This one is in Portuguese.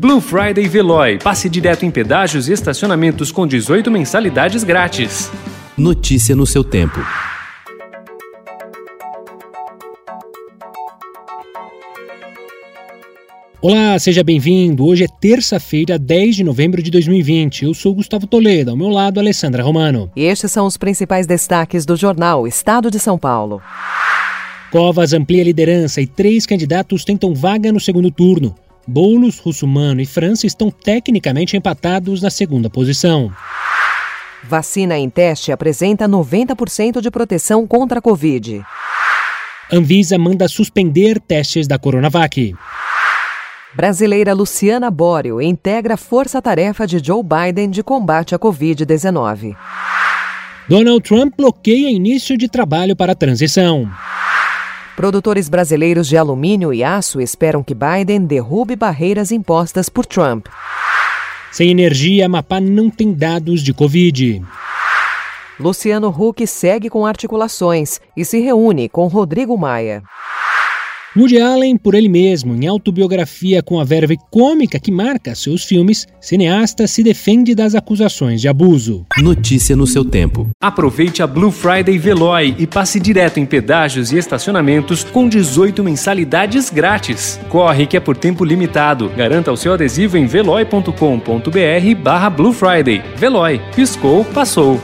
Blue Friday Veloy. Passe direto em pedágios e estacionamentos com 18 mensalidades grátis. Notícia no seu tempo. Olá, seja bem-vindo. Hoje é terça-feira, 10 de novembro de 2020. Eu sou Gustavo Toledo, ao meu lado, Alessandra Romano. E estes são os principais destaques do jornal Estado de São Paulo. Covas amplia liderança e três candidatos tentam vaga no segundo turno. Boulos, Russumano e França estão tecnicamente empatados na segunda posição. Vacina em teste apresenta 90% de proteção contra a Covid. Anvisa manda suspender testes da Coronavac. Brasileira Luciana Bório integra força-tarefa de Joe Biden de combate à Covid-19. Donald Trump bloqueia início de trabalho para a transição. Produtores brasileiros de alumínio e aço esperam que Biden derrube barreiras impostas por Trump. Sem energia, Amapá não tem dados de Covid. Luciano Huck segue com articulações e se reúne com Rodrigo Maia. Woody Allen, por ele mesmo, em autobiografia com a verve cômica que marca seus filmes, cineasta se defende das acusações de abuso. Notícia no seu tempo. Aproveite a Blue Friday Veloy e passe direto em pedágios e estacionamentos com 18 mensalidades grátis. Corre que é por tempo limitado. Garanta o seu adesivo em veloy.com.br barra Blue Friday. Veloy. Piscou, passou.